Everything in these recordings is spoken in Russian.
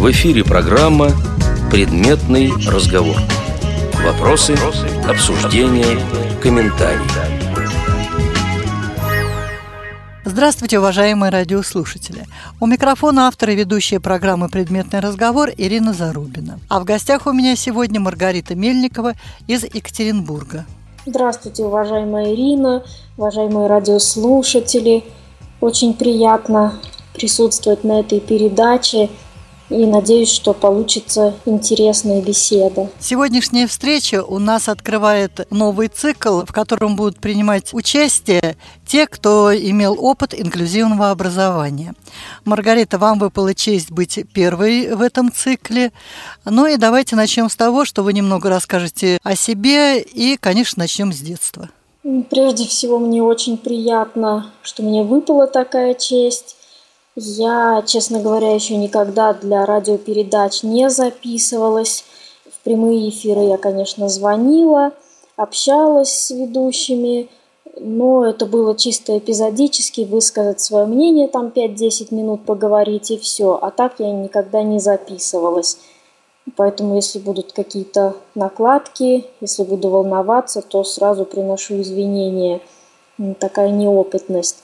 В эфире программа «Предметный разговор». Вопросы, обсуждения, комментарии. Здравствуйте, уважаемые радиослушатели. У микрофона автор и ведущая программы «Предметный разговор» Ирина Зарубина. А в гостях у меня сегодня Маргарита Мельникова из Екатеринбурга. Здравствуйте, уважаемая Ирина, уважаемые радиослушатели. Очень приятно присутствовать на этой передаче и надеюсь, что получится интересная беседа. Сегодняшняя встреча у нас открывает новый цикл, в котором будут принимать участие те, кто имел опыт инклюзивного образования. Маргарита, вам выпала честь быть первой в этом цикле. Ну и давайте начнем с того, что вы немного расскажете о себе и, конечно, начнем с детства. Прежде всего, мне очень приятно, что мне выпала такая честь. Я, честно говоря, еще никогда для радиопередач не записывалась. В прямые эфиры я, конечно, звонила, общалась с ведущими, но это было чисто эпизодически, высказать свое мнение, там 5-10 минут поговорить и все. А так я никогда не записывалась. Поэтому, если будут какие-то накладки, если буду волноваться, то сразу приношу извинения. Такая неопытность.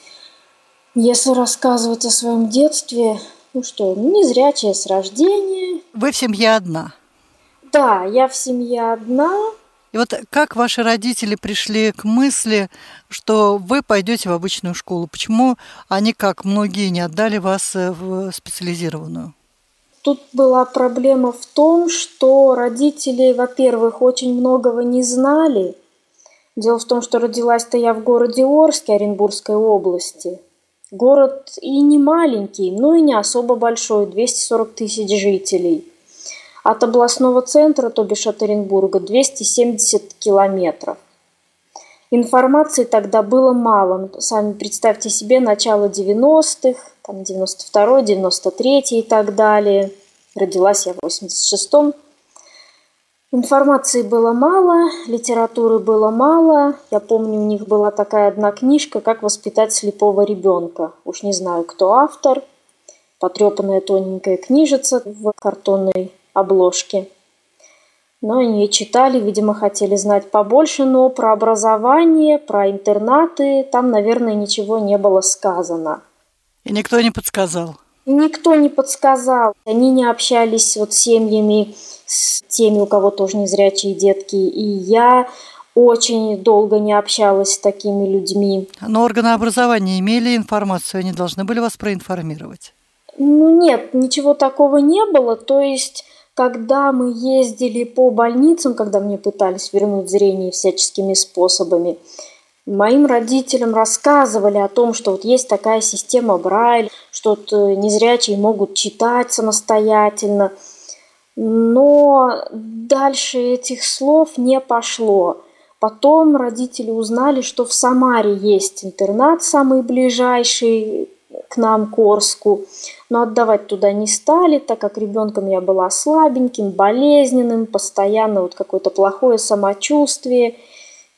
Если рассказывать о своем детстве, ну что, не зрячая с рождения. Вы в семье одна? Да, я в семье одна. И вот как ваши родители пришли к мысли, что вы пойдете в обычную школу? Почему они, как многие, не отдали вас э, в специализированную? Тут была проблема в том, что родители, во-первых, очень многого не знали. Дело в том, что родилась-то я в городе Орске Оренбургской области – Город и не маленький, но и не особо большой, 240 тысяч жителей. От областного центра, то бишь от Оренбурга, 270 километров. Информации тогда было мало. Сами представьте себе начало 90-х, там 92-й, 93-й и так далее. Родилась я в 86-м. Информации было мало, литературы было мало. Я помню, у них была такая одна книжка «Как воспитать слепого ребенка». Уж не знаю, кто автор. Потрепанная тоненькая книжица в картонной обложке. Но они ее читали, видимо, хотели знать побольше, но про образование, про интернаты там, наверное, ничего не было сказано. И никто не подсказал? Никто не подсказал. Они не общались вот с семьями с теми, у кого тоже незрячие детки. И я очень долго не общалась с такими людьми. Но органы образования имели информацию, они должны были вас проинформировать? Ну нет, ничего такого не было. То есть, когда мы ездили по больницам, когда мне пытались вернуть зрение всяческими способами, моим родителям рассказывали о том, что вот есть такая система Брайль, что вот э, незрячие могут читать самостоятельно – но дальше этих слов не пошло. Потом родители узнали, что в Самаре есть интернат, самый ближайший к нам, к. Но отдавать туда не стали, так как ребенком я была слабеньким, болезненным, постоянно вот какое-то плохое самочувствие –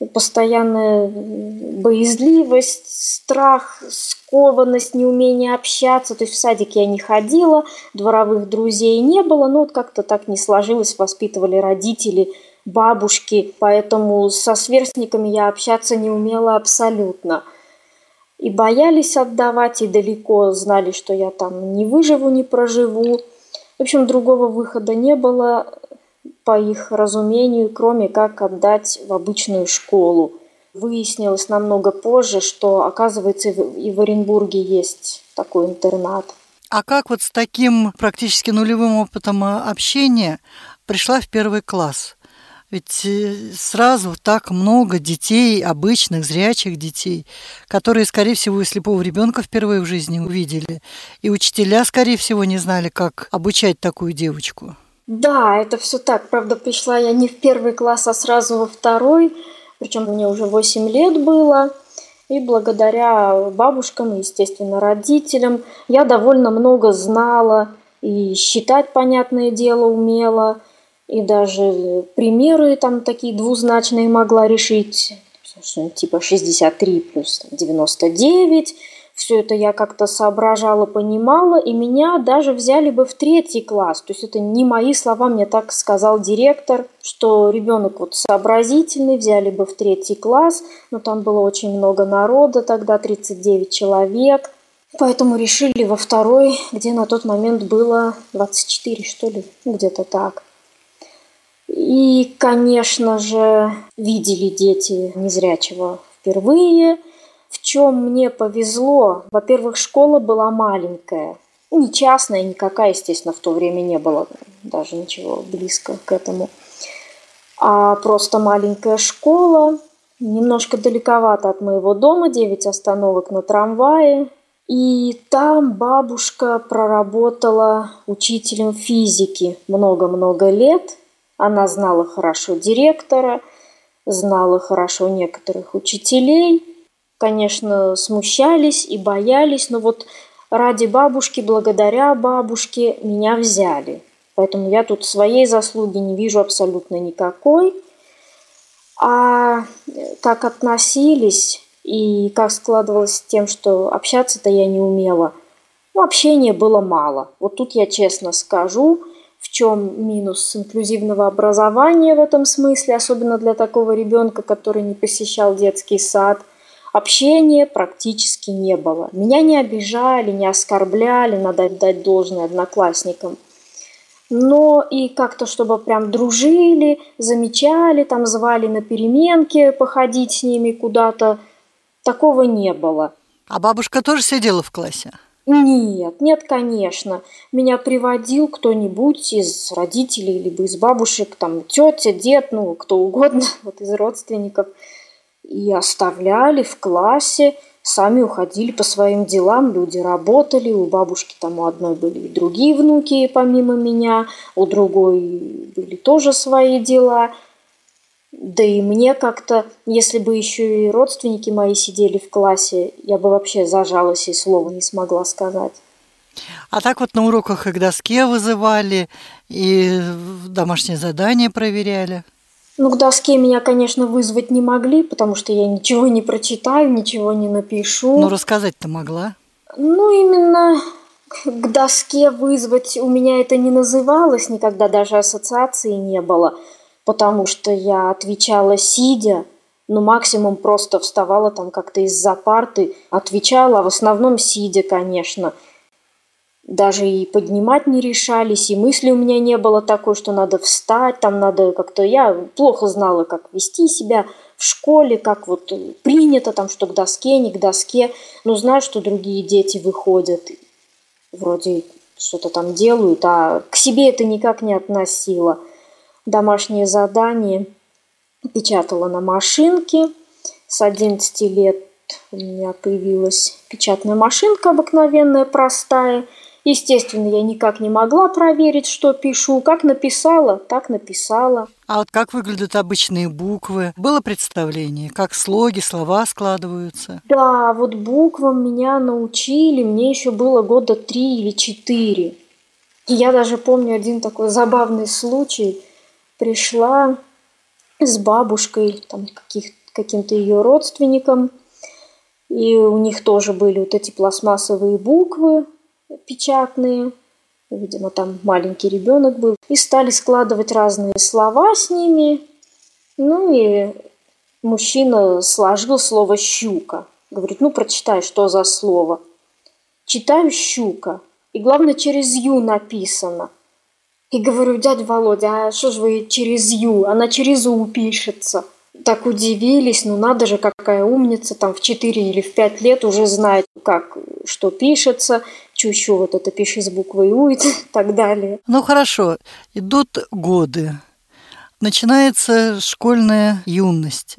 постоянная боязливость, страх, скованность, неумение общаться. То есть в садик я не ходила, дворовых друзей не было, но вот как-то так не сложилось, воспитывали родители, бабушки, поэтому со сверстниками я общаться не умела абсолютно. И боялись отдавать, и далеко знали, что я там не выживу, не проживу. В общем, другого выхода не было по их разумению, кроме как отдать в обычную школу. Выяснилось намного позже, что, оказывается, и в Оренбурге есть такой интернат. А как вот с таким практически нулевым опытом общения пришла в первый класс? Ведь э, сразу так много детей, обычных, зрячих детей, которые, скорее всего, и слепого ребенка впервые в жизни увидели. И учителя, скорее всего, не знали, как обучать такую девочку. Да, это все так. Правда, пришла я не в первый класс, а сразу во второй. Причем мне уже 8 лет было. И благодаря бабушкам, естественно, родителям, я довольно много знала и считать, понятное дело, умела. И даже примеры там такие двузначные могла решить. Типа 63 плюс 99. Все это я как-то соображала, понимала, и меня даже взяли бы в третий класс. То есть это не мои слова, мне так сказал директор, что ребенок вот сообразительный, взяли бы в третий класс, но там было очень много народа, тогда 39 человек. Поэтому решили во второй, где на тот момент было 24, что ли, где-то так. И, конечно же, видели дети незрячего впервые – в чем мне повезло? Во-первых, школа была маленькая. Не частная никакая, естественно, в то время не было даже ничего близко к этому. А просто маленькая школа, немножко далековато от моего дома, 9 остановок на трамвае. И там бабушка проработала учителем физики много-много лет. Она знала хорошо директора, знала хорошо некоторых учителей – конечно, смущались и боялись, но вот ради бабушки, благодаря бабушке меня взяли. Поэтому я тут своей заслуги не вижу абсолютно никакой. А как относились и как складывалось с тем, что общаться-то я не умела, ну, общения было мало. Вот тут я честно скажу, в чем минус инклюзивного образования в этом смысле, особенно для такого ребенка, который не посещал детский сад – Общения практически не было. Меня не обижали, не оскорбляли, надо дать должное одноклассникам. Но и как-то, чтобы прям дружили, замечали, там звали на переменки походить с ними куда-то, такого не было. А бабушка тоже сидела в классе? Нет, нет, конечно. Меня приводил кто-нибудь из родителей, либо из бабушек, там, тетя, дед, ну, кто угодно, вот из родственников – и оставляли в классе, сами уходили по своим делам, люди работали, у бабушки там у одной были и другие внуки помимо меня, у другой были тоже свои дела. Да и мне как-то, если бы еще и родственники мои сидели в классе, я бы вообще зажалась и слова не смогла сказать. А так вот на уроках их к доске вызывали и домашние задания проверяли? Ну, к доске меня, конечно, вызвать не могли, потому что я ничего не прочитаю, ничего не напишу. Ну, рассказать-то могла? Ну, именно к доске вызвать у меня это не называлось, никогда даже ассоциации не было, потому что я отвечала сидя, ну, максимум просто вставала там как-то из-за парты, отвечала, а в основном сидя, конечно – даже и поднимать не решались, и мысли у меня не было такой, что надо встать, там надо как-то... Я плохо знала, как вести себя в школе, как вот принято, там, что к доске, не к доске. Но знаю, что другие дети выходят, вроде что-то там делают, а к себе это никак не относила. Домашние задания печатала на машинке. С 11 лет у меня появилась печатная машинка обыкновенная, простая – Естественно, я никак не могла проверить, что пишу. Как написала, так написала. А вот как выглядят обычные буквы? Было представление, как слоги, слова складываются? Да, вот буквам меня научили. Мне еще было года три или четыре. И я даже помню один такой забавный случай. Пришла с бабушкой, там, каких, каким-то ее родственником, и у них тоже были вот эти пластмассовые буквы, печатные, видимо, там маленький ребенок был, и стали складывать разные слова с ними. Ну и мужчина сложил слово «щука». Говорит, ну прочитай, что за слово. Читаю «щука». И главное, через «ю» написано. И говорю, дядя Володя, а что же вы через «ю»? Она через «у» пишется так удивились, ну надо же, какая умница, там в 4 или в 5 лет уже знает, как что пишется, чущу вот это пиши с буквой У и так далее. Ну хорошо, идут годы, начинается школьная юность.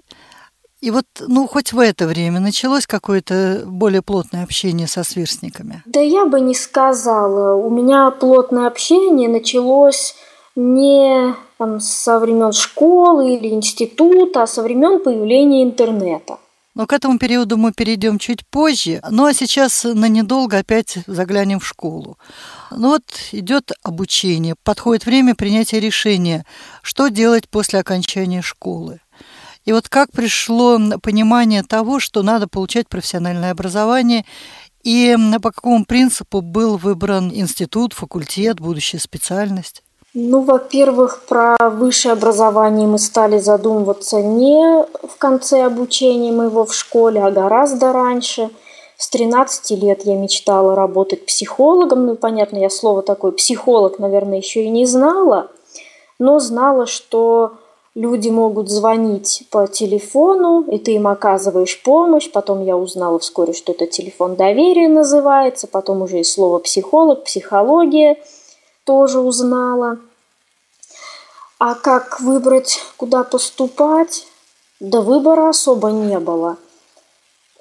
И вот, ну, хоть в это время началось какое-то более плотное общение со сверстниками? Да я бы не сказала. У меня плотное общение началось не там, со времен школы или института, а со времен появления интернета. Но к этому периоду мы перейдем чуть позже. Ну а сейчас на недолго опять заглянем в школу. Ну вот идет обучение, подходит время принятия решения, что делать после окончания школы. И вот как пришло понимание того, что надо получать профессиональное образование И по какому принципу был выбран институт, факультет, будущая специальность? Ну, во-первых, про высшее образование мы стали задумываться не в конце обучения моего в школе, а гораздо раньше. С 13 лет я мечтала работать психологом. Ну, понятно, я слово такое психолог, наверное, еще и не знала, но знала, что люди могут звонить по телефону, и ты им оказываешь помощь. Потом я узнала вскоре, что это телефон доверия называется, потом уже и слово психолог, психология – тоже узнала. А как выбрать, куда поступать? Да выбора особо не было.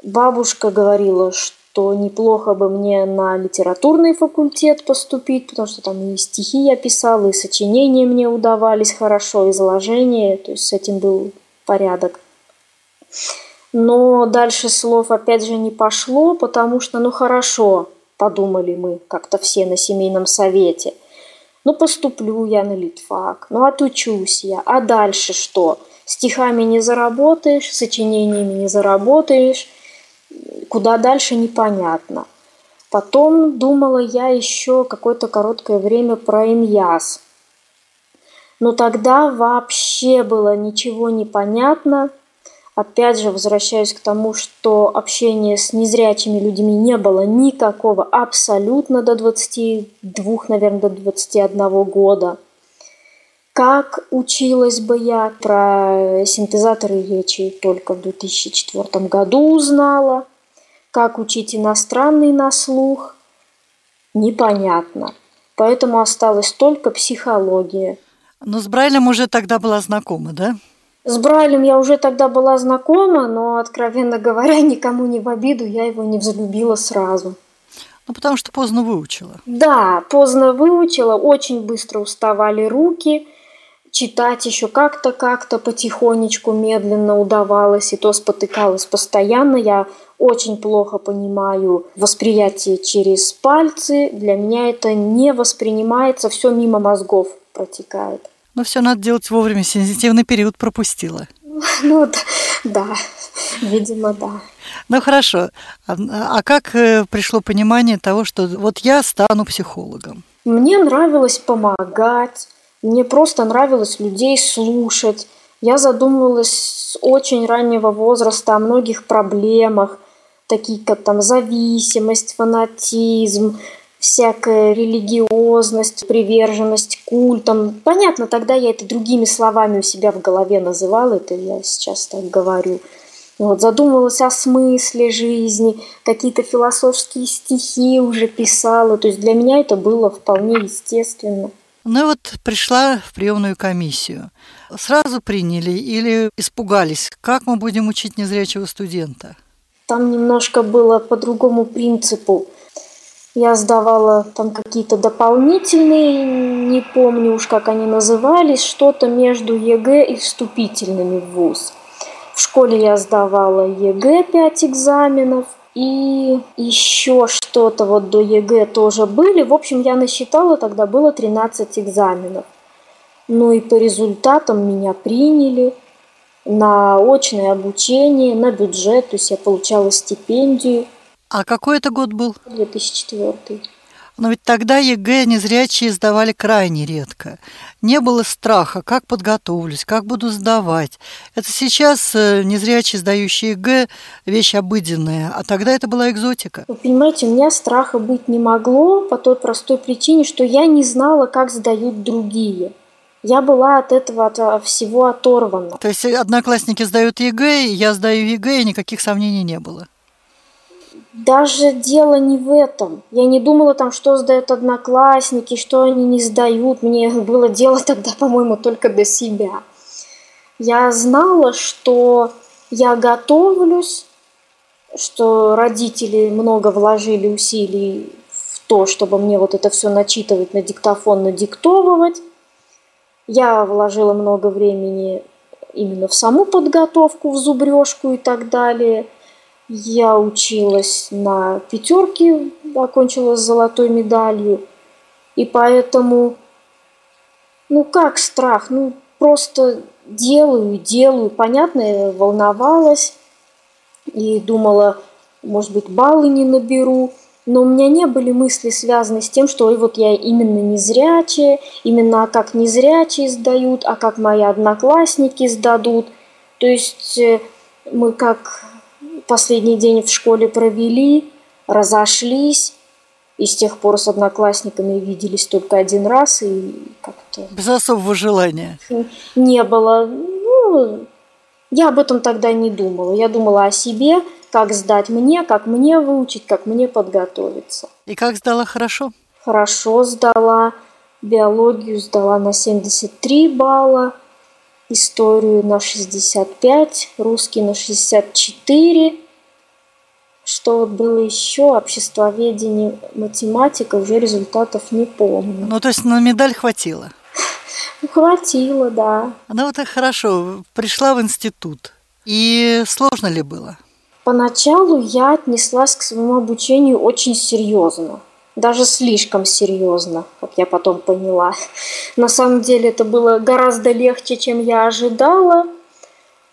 Бабушка говорила, что неплохо бы мне на литературный факультет поступить, потому что там и стихи я писала, и сочинения мне удавались хорошо, изложения, то есть с этим был порядок. Но дальше слов опять же не пошло, потому что, ну хорошо, подумали мы как-то все на семейном совете – ну, поступлю я на литфак, ну, отучусь я. А дальше что? Стихами не заработаешь, сочинениями не заработаешь. Куда дальше непонятно. Потом думала я еще какое-то короткое время про иньяс. Но тогда вообще было ничего не понятно – Опять же, возвращаюсь к тому, что общения с незрячими людьми не было никакого абсолютно до 22, наверное, до 21 года. Как училась бы я про синтезаторы речи только в 2004 году узнала. Как учить иностранный на слух – непонятно. Поэтому осталась только психология. Но с Брайлем уже тогда была знакома, да? С Брайлем я уже тогда была знакома, но, откровенно говоря, никому не в обиду, я его не взлюбила сразу. Ну, потому что поздно выучила. Да, поздно выучила, очень быстро уставали руки. Читать еще как-то, как-то потихонечку, медленно удавалось, и то спотыкалась постоянно. Я очень плохо понимаю восприятие через пальцы. Для меня это не воспринимается, все мимо мозгов протекает. Но все надо делать вовремя, сенситивный период пропустила. Ну да, видимо, да. Ну хорошо. А, а как э, пришло понимание того, что вот я стану психологом? Мне нравилось помогать, мне просто нравилось людей слушать. Я задумывалась с очень раннего возраста о многих проблемах, такие как там зависимость, фанатизм, всякая религиозность, приверженность культам. Понятно, тогда я это другими словами у себя в голове называла, это я сейчас так говорю. Вот, задумывалась о смысле жизни, какие-то философские стихи уже писала. То есть для меня это было вполне естественно. Ну и вот пришла в приемную комиссию. Сразу приняли или испугались? Как мы будем учить незрячего студента? Там немножко было по другому принципу. Я сдавала там какие-то дополнительные, не помню уж как они назывались, что-то между ЕГЭ и вступительными в ВУЗ. В школе я сдавала ЕГЭ 5 экзаменов, и еще что-то вот до ЕГЭ тоже были. В общем, я насчитала, тогда было 13 экзаменов. Ну и по результатам меня приняли на очное обучение, на бюджет, то есть я получала стипендию – а какой это год был? 2004. Но ведь тогда ЕГЭ незрячие сдавали крайне редко. Не было страха, как подготовлюсь, как буду сдавать. Это сейчас э, незрячие сдающие ЕГЭ – вещь обыденная, а тогда это была экзотика. Вы понимаете, у меня страха быть не могло по той простой причине, что я не знала, как сдают другие. Я была от этого от всего оторвана. То есть одноклассники сдают ЕГЭ, я сдаю ЕГЭ, и никаких сомнений не было? Даже дело не в этом. Я не думала там, что сдают одноклассники, что они не сдают. Мне было дело тогда, по-моему, только до себя. Я знала, что я готовлюсь, что родители много вложили усилий в то, чтобы мне вот это все начитывать на диктофон, надиктовывать. Я вложила много времени именно в саму подготовку, в зубрежку и так далее – я училась на пятерке, окончила с золотой медалью. И поэтому, ну как страх, ну просто делаю, делаю. Понятно, я волновалась и думала, может быть, баллы не наберу. Но у меня не были мысли, связанные с тем, что Ой, вот я именно незрячая, именно как незрячие сдают, а как мои одноклассники сдадут. То есть э, мы как последний день в школе провели, разошлись, и с тех пор с одноклассниками виделись только один раз, и как-то... Без особого желания? Не было. Ну, я об этом тогда не думала. Я думала о себе, как сдать мне, как мне выучить, как мне подготовиться. И как сдала хорошо? Хорошо сдала. Биологию сдала на 73 балла, историю на 65, русский на 64. Что было еще? Обществоведение, математика, уже результатов не помню. Ну, то есть на медаль хватило? Хватило, да. Ну, вот так хорошо. Пришла в институт. И сложно ли было? Поначалу я отнеслась к своему обучению очень серьезно. Даже слишком серьезно, как я потом поняла. На самом деле это было гораздо легче, чем я ожидала,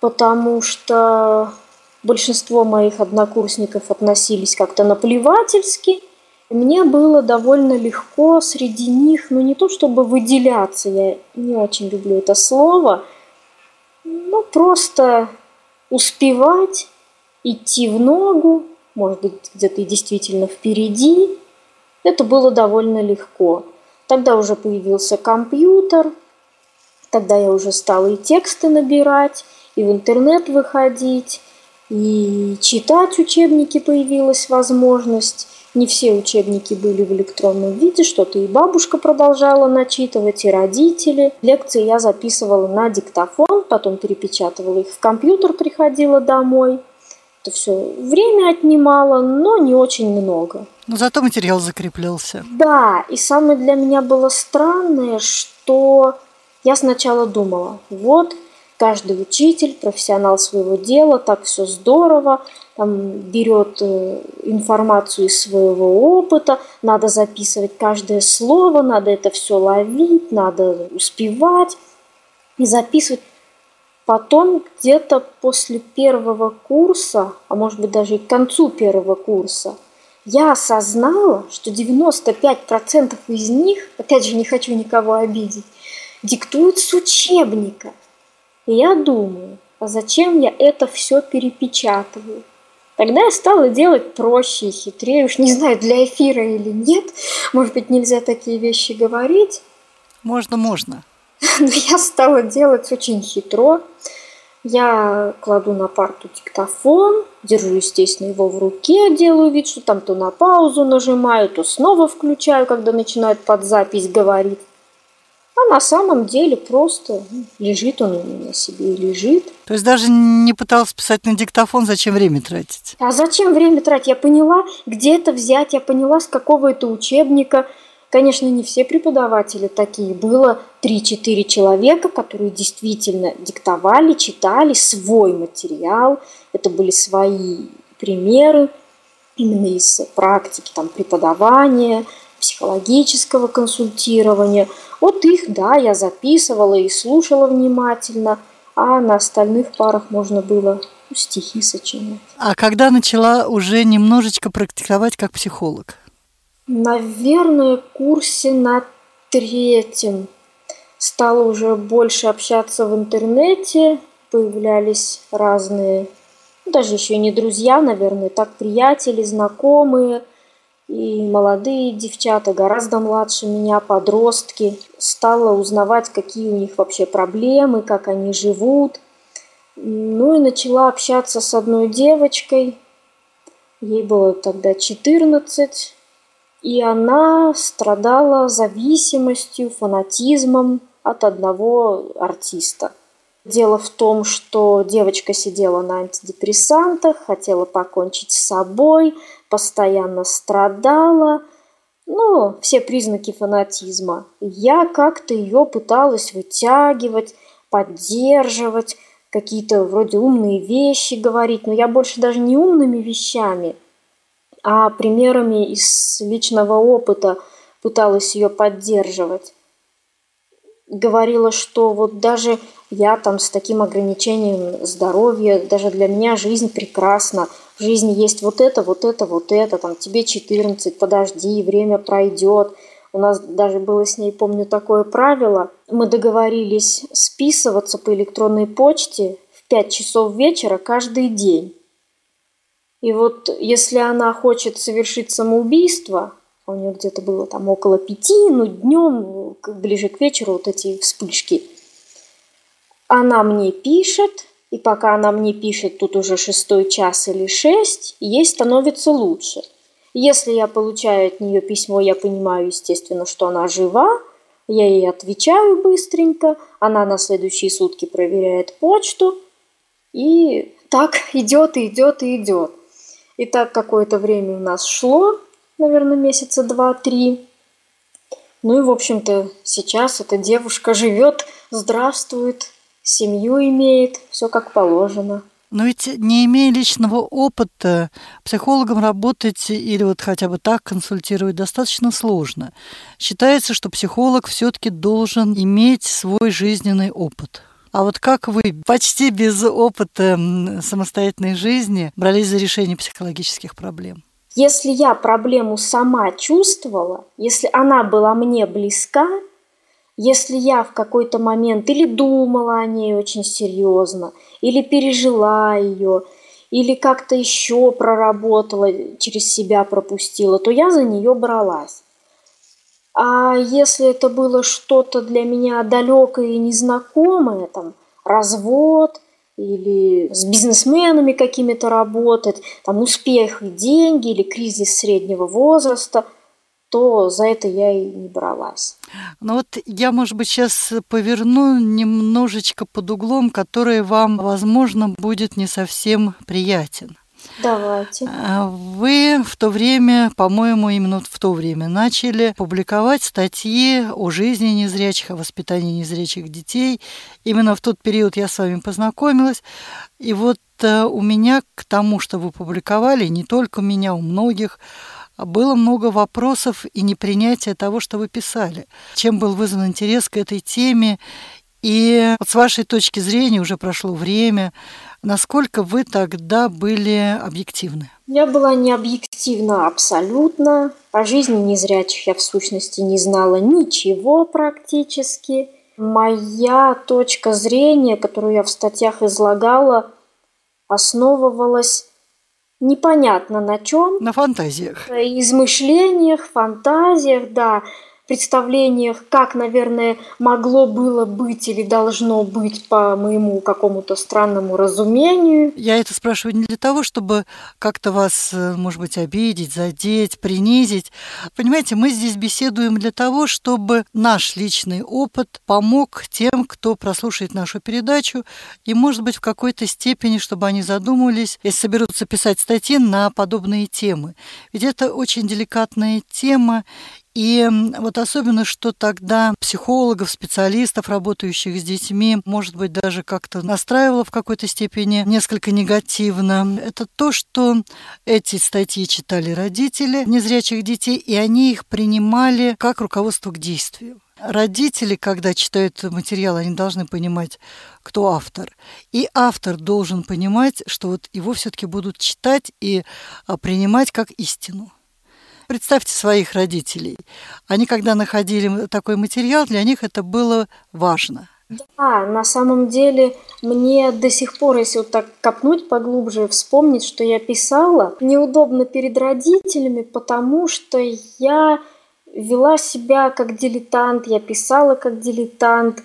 потому что большинство моих однокурсников относились как-то наплевательски. Мне было довольно легко среди них, ну не то чтобы выделяться, я не очень люблю это слово, но просто успевать идти в ногу, может быть, где-то и действительно впереди. Это было довольно легко. Тогда уже появился компьютер, тогда я уже стала и тексты набирать, и в интернет выходить, и читать учебники появилась возможность. Не все учебники были в электронном виде, что-то и бабушка продолжала начитывать, и родители. Лекции я записывала на диктофон, потом перепечатывала их в компьютер, приходила домой – это все время отнимало, но не очень много. Но зато материал закреплялся. Да, и самое для меня было странное, что я сначала думала, вот каждый учитель, профессионал своего дела, так все здорово, там берет э, информацию из своего опыта, надо записывать каждое слово, надо это все ловить, надо успевать и записывать. Потом где-то после первого курса, а может быть даже и к концу первого курса, я осознала, что 95% из них, опять же не хочу никого обидеть, диктуют с учебника. И я думаю, а зачем я это все перепечатываю? Тогда я стала делать проще и хитрее. Уж не знаю, для эфира или нет. Может быть, нельзя такие вещи говорить. Можно, можно. Но я стала делать очень хитро. Я кладу на парту диктофон, держу, естественно, его в руке, делаю вид, что там то на паузу нажимаю, то снова включаю, когда начинают под запись говорить. А на самом деле просто ну, лежит он у меня себе и лежит. То есть даже не пыталась писать на диктофон, зачем время тратить? А зачем время тратить? Я поняла, где это взять, я поняла, с какого это учебника – Конечно, не все преподаватели такие. Было 3-4 человека, которые действительно диктовали, читали свой материал. Это были свои примеры именно из практики там, преподавания, психологического консультирования. Вот их, да, я записывала и слушала внимательно, а на остальных парах можно было стихи сочинять. А когда начала уже немножечко практиковать как психолог? Наверное, курсе на третьем стала уже больше общаться в интернете, появлялись разные, ну, даже еще и не друзья, наверное, так приятели, знакомые, и молодые девчата, гораздо младше меня, подростки. Стала узнавать, какие у них вообще проблемы, как они живут. Ну и начала общаться с одной девочкой. Ей было тогда 14, и она страдала зависимостью, фанатизмом от одного артиста. Дело в том, что девочка сидела на антидепрессантах, хотела покончить с собой, постоянно страдала. Ну, все признаки фанатизма. Я как-то ее пыталась вытягивать, поддерживать, какие-то вроде умные вещи говорить, но я больше даже не умными вещами – а примерами из личного опыта пыталась ее поддерживать. Говорила, что вот даже я там с таким ограничением здоровья, даже для меня жизнь прекрасна. в жизни есть вот это, вот это, вот это, там тебе 14, подожди, время пройдет. У нас даже было с ней, помню, такое правило. Мы договорились списываться по электронной почте в 5 часов вечера каждый день. И вот если она хочет совершить самоубийство, а у нее где-то было там около пяти, ну днем, ближе к вечеру вот эти вспышки, она мне пишет, и пока она мне пишет, тут уже шестой час или шесть, ей становится лучше. Если я получаю от нее письмо, я понимаю, естественно, что она жива, я ей отвечаю быстренько, она на следующие сутки проверяет почту, и так идет, и идет, и идет. И так какое-то время у нас шло, наверное, месяца два-три. Ну и, в общем-то, сейчас эта девушка живет, здравствует, семью имеет, все как положено. Но ведь не имея личного опыта, психологом работать или вот хотя бы так консультировать достаточно сложно. Считается, что психолог все-таки должен иметь свой жизненный опыт. А вот как вы почти без опыта самостоятельной жизни брались за решение психологических проблем? Если я проблему сама чувствовала, если она была мне близка, если я в какой-то момент или думала о ней очень серьезно, или пережила ее, или как-то еще проработала, через себя пропустила, то я за нее бралась. А если это было что-то для меня далекое и незнакомое, там, развод или с бизнесменами какими-то работать, там, успех и деньги или кризис среднего возраста – то за это я и не бралась. Ну вот я, может быть, сейчас поверну немножечко под углом, который вам, возможно, будет не совсем приятен. Давайте. А вы в то время, по-моему, именно в то время начали публиковать статьи о жизни незрячих, о воспитании незрячих детей. Именно в тот период я с вами познакомилась. И вот э, у меня к тому, что вы публиковали, не только у меня, у многих, было много вопросов и непринятия того, что вы писали. Чем был вызван интерес к этой теме? И вот с вашей точки зрения, уже прошло время, насколько вы тогда были объективны? Я была не объективна абсолютно. О жизни незрячих я в сущности не знала ничего практически. Моя точка зрения, которую я в статьях излагала, основывалась непонятно на чем. На фантазиях. Измышлениях, фантазиях, да представлениях, как, наверное, могло было быть или должно быть по моему какому-то странному разумению. Я это спрашиваю не для того, чтобы как-то вас, э, может быть, обидеть, задеть, принизить. Понимаете, мы здесь беседуем для того, чтобы наш личный опыт помог тем, кто прослушает нашу передачу, и, может быть, в какой-то степени, чтобы они задумывались, если соберутся писать статьи на подобные темы. Ведь это очень деликатная тема, и вот особенно, что тогда психологов, специалистов, работающих с детьми, может быть, даже как-то настраивало в какой-то степени несколько негативно, это то, что эти статьи читали родители незрячих детей, и они их принимали как руководство к действию. Родители, когда читают материал, они должны понимать, кто автор. И автор должен понимать, что вот его все-таки будут читать и а, принимать как истину. Представьте своих родителей. Они, когда находили такой материал, для них это было важно. Да, на самом деле мне до сих пор, если вот так копнуть поглубже, вспомнить, что я писала, неудобно перед родителями, потому что я вела себя как дилетант, я писала как дилетант,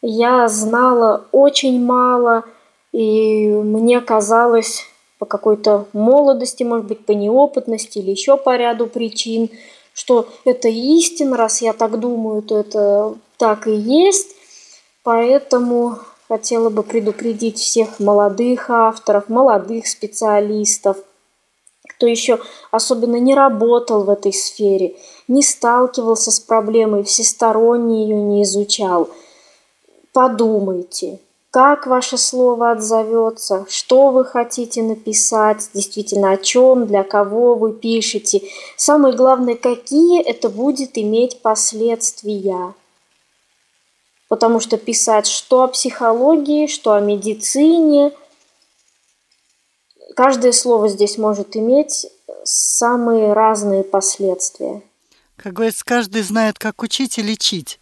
я знала очень мало, и мне казалось, по какой-то молодости, может быть, по неопытности или еще по ряду причин, что это истина, раз я так думаю, то это так и есть. Поэтому хотела бы предупредить всех молодых авторов, молодых специалистов, кто еще особенно не работал в этой сфере, не сталкивался с проблемой, всесторонне ее не изучал. Подумайте, как ваше слово отзовется, что вы хотите написать, действительно о чем, для кого вы пишете. Самое главное, какие это будет иметь последствия. Потому что писать что о психологии, что о медицине, каждое слово здесь может иметь самые разные последствия. Как говорится, каждый знает, как учить и лечить.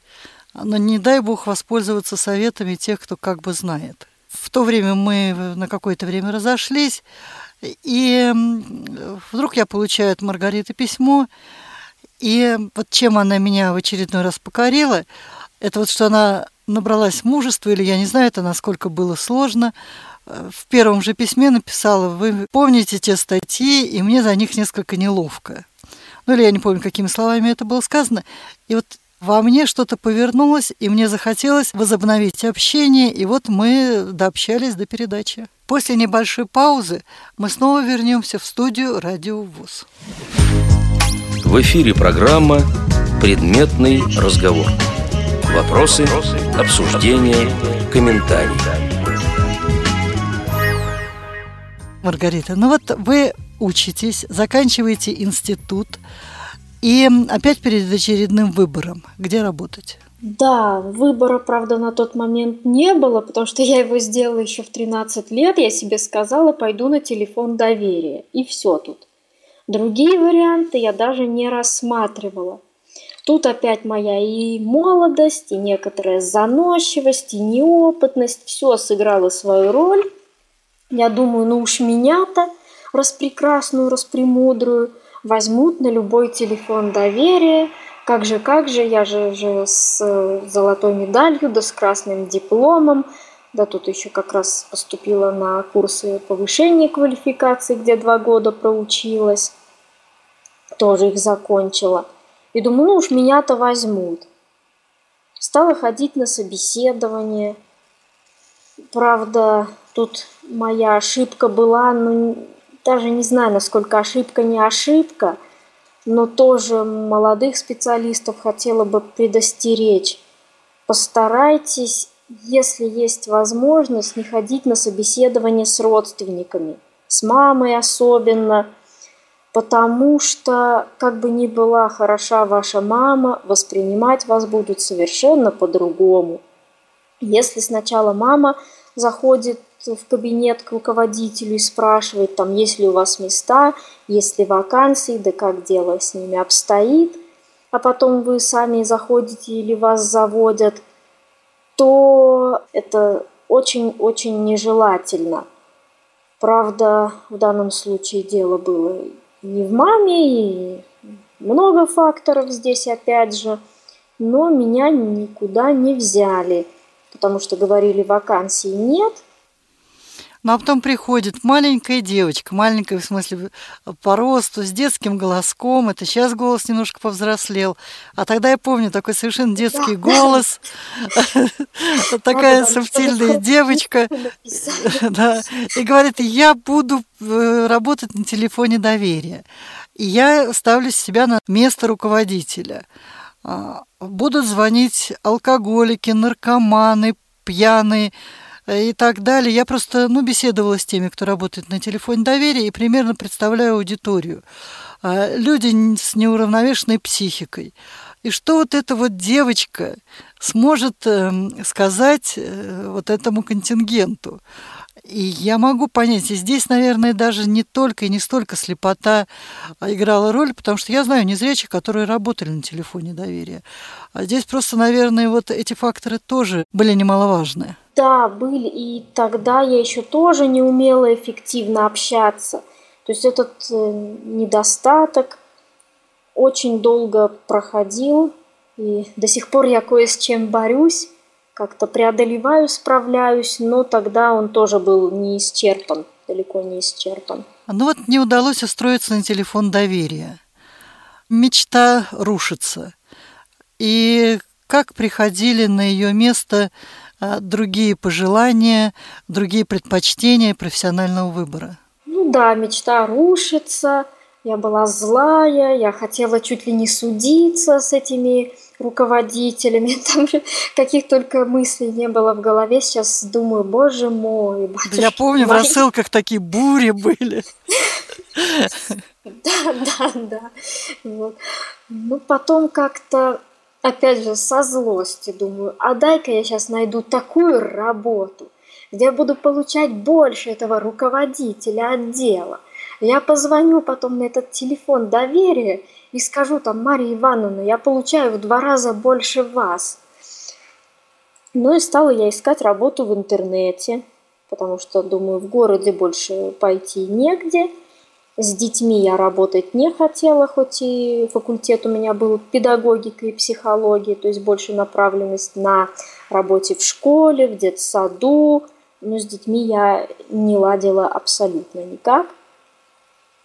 Но не дай бог воспользоваться советами тех, кто как бы знает. В то время мы на какое-то время разошлись, и вдруг я получаю от Маргариты письмо, и вот чем она меня в очередной раз покорила, это вот что она набралась мужества, или я не знаю, это насколько было сложно. В первом же письме написала, вы помните те статьи, и мне за них несколько неловко. Ну или я не помню, какими словами это было сказано. И вот во мне что-то повернулось, и мне захотелось возобновить общение, и вот мы дообщались до передачи. После небольшой паузы мы снова вернемся в студию «Радио ВУЗ». В эфире программа «Предметный разговор». Вопросы, обсуждения, комментарии. Маргарита, ну вот вы учитесь, заканчиваете институт, и опять перед очередным выбором, где работать? Да, выбора, правда, на тот момент не было, потому что я его сделала еще в 13 лет. Я себе сказала, пойду на телефон доверия. И все тут. Другие варианты я даже не рассматривала. Тут опять моя и молодость, и некоторая заносчивость, и неопытность. Все сыграло свою роль. Я думаю, ну уж меня-то, распрекрасную, распремудрую, возьмут на любой телефон доверия. Как же, как же, я же, же с золотой медалью, да с красным дипломом. Да тут еще как раз поступила на курсы повышения квалификации, где два года проучилась. Тоже их закончила. И думаю, ну уж меня-то возьмут. Стала ходить на собеседование. Правда, тут моя ошибка была, ну, даже не знаю, насколько ошибка не ошибка, но тоже молодых специалистов хотела бы предостеречь. Постарайтесь, если есть возможность, не ходить на собеседование с родственниками, с мамой особенно, потому что, как бы ни была хороша ваша мама, воспринимать вас будут совершенно по-другому. Если сначала мама заходит в кабинет к руководителю и спрашивает, там, есть ли у вас места, есть ли вакансии, да как дело с ними обстоит, а потом вы сами заходите или вас заводят, то это очень-очень нежелательно. Правда, в данном случае дело было не в маме, и много факторов здесь опять же, но меня никуда не взяли, потому что говорили, вакансий нет – ну а потом приходит маленькая девочка, маленькая в смысле по росту, с детским голоском. Это сейчас голос немножко повзрослел. А тогда я помню такой совершенно детский голос. Такая субтильная девочка. И говорит, я буду э, работать на телефоне доверия. И я ставлю себя на место руководителя. А, будут звонить алкоголики, наркоманы, пьяные, и так далее. Я просто ну, беседовала с теми, кто работает на телефоне доверия, и примерно представляю аудиторию. А, люди с неуравновешенной психикой. И что вот эта вот девочка сможет эм, сказать э, вот этому контингенту? И я могу понять, и здесь, наверное, даже не только и не столько слепота играла роль, потому что я знаю незрячих, которые работали на телефоне доверия. А здесь просто, наверное, вот эти факторы тоже были немаловажные. Да, были. И тогда я еще тоже не умела эффективно общаться. То есть этот э, недостаток очень долго проходил, и до сих пор я кое с чем борюсь, как-то преодолеваю, справляюсь, но тогда он тоже был не исчерпан, далеко не исчерпан. Ну вот не удалось устроиться на телефон доверия. Мечта рушится. И как приходили на ее место а, другие пожелания, другие предпочтения профессионального выбора? Ну да, мечта рушится. Я была злая, я хотела чуть ли не судиться с этими руководителями. Там же каких только мыслей не было в голове. Сейчас думаю, боже мой. Да я помню, в рассылках такие бури были. Да, да, да. Ну, потом как-то опять же, со злости думаю, а дай-ка я сейчас найду такую работу, где я буду получать больше этого руководителя отдела. Я позвоню потом на этот телефон доверия и скажу там, Мария Ивановна, я получаю в два раза больше вас. Ну и стала я искать работу в интернете, потому что, думаю, в городе больше пойти негде. С детьми я работать не хотела, хоть и факультет у меня был педагогика и психология, то есть больше направленность на работе в школе, в детсаду, но с детьми я не ладила абсолютно никак.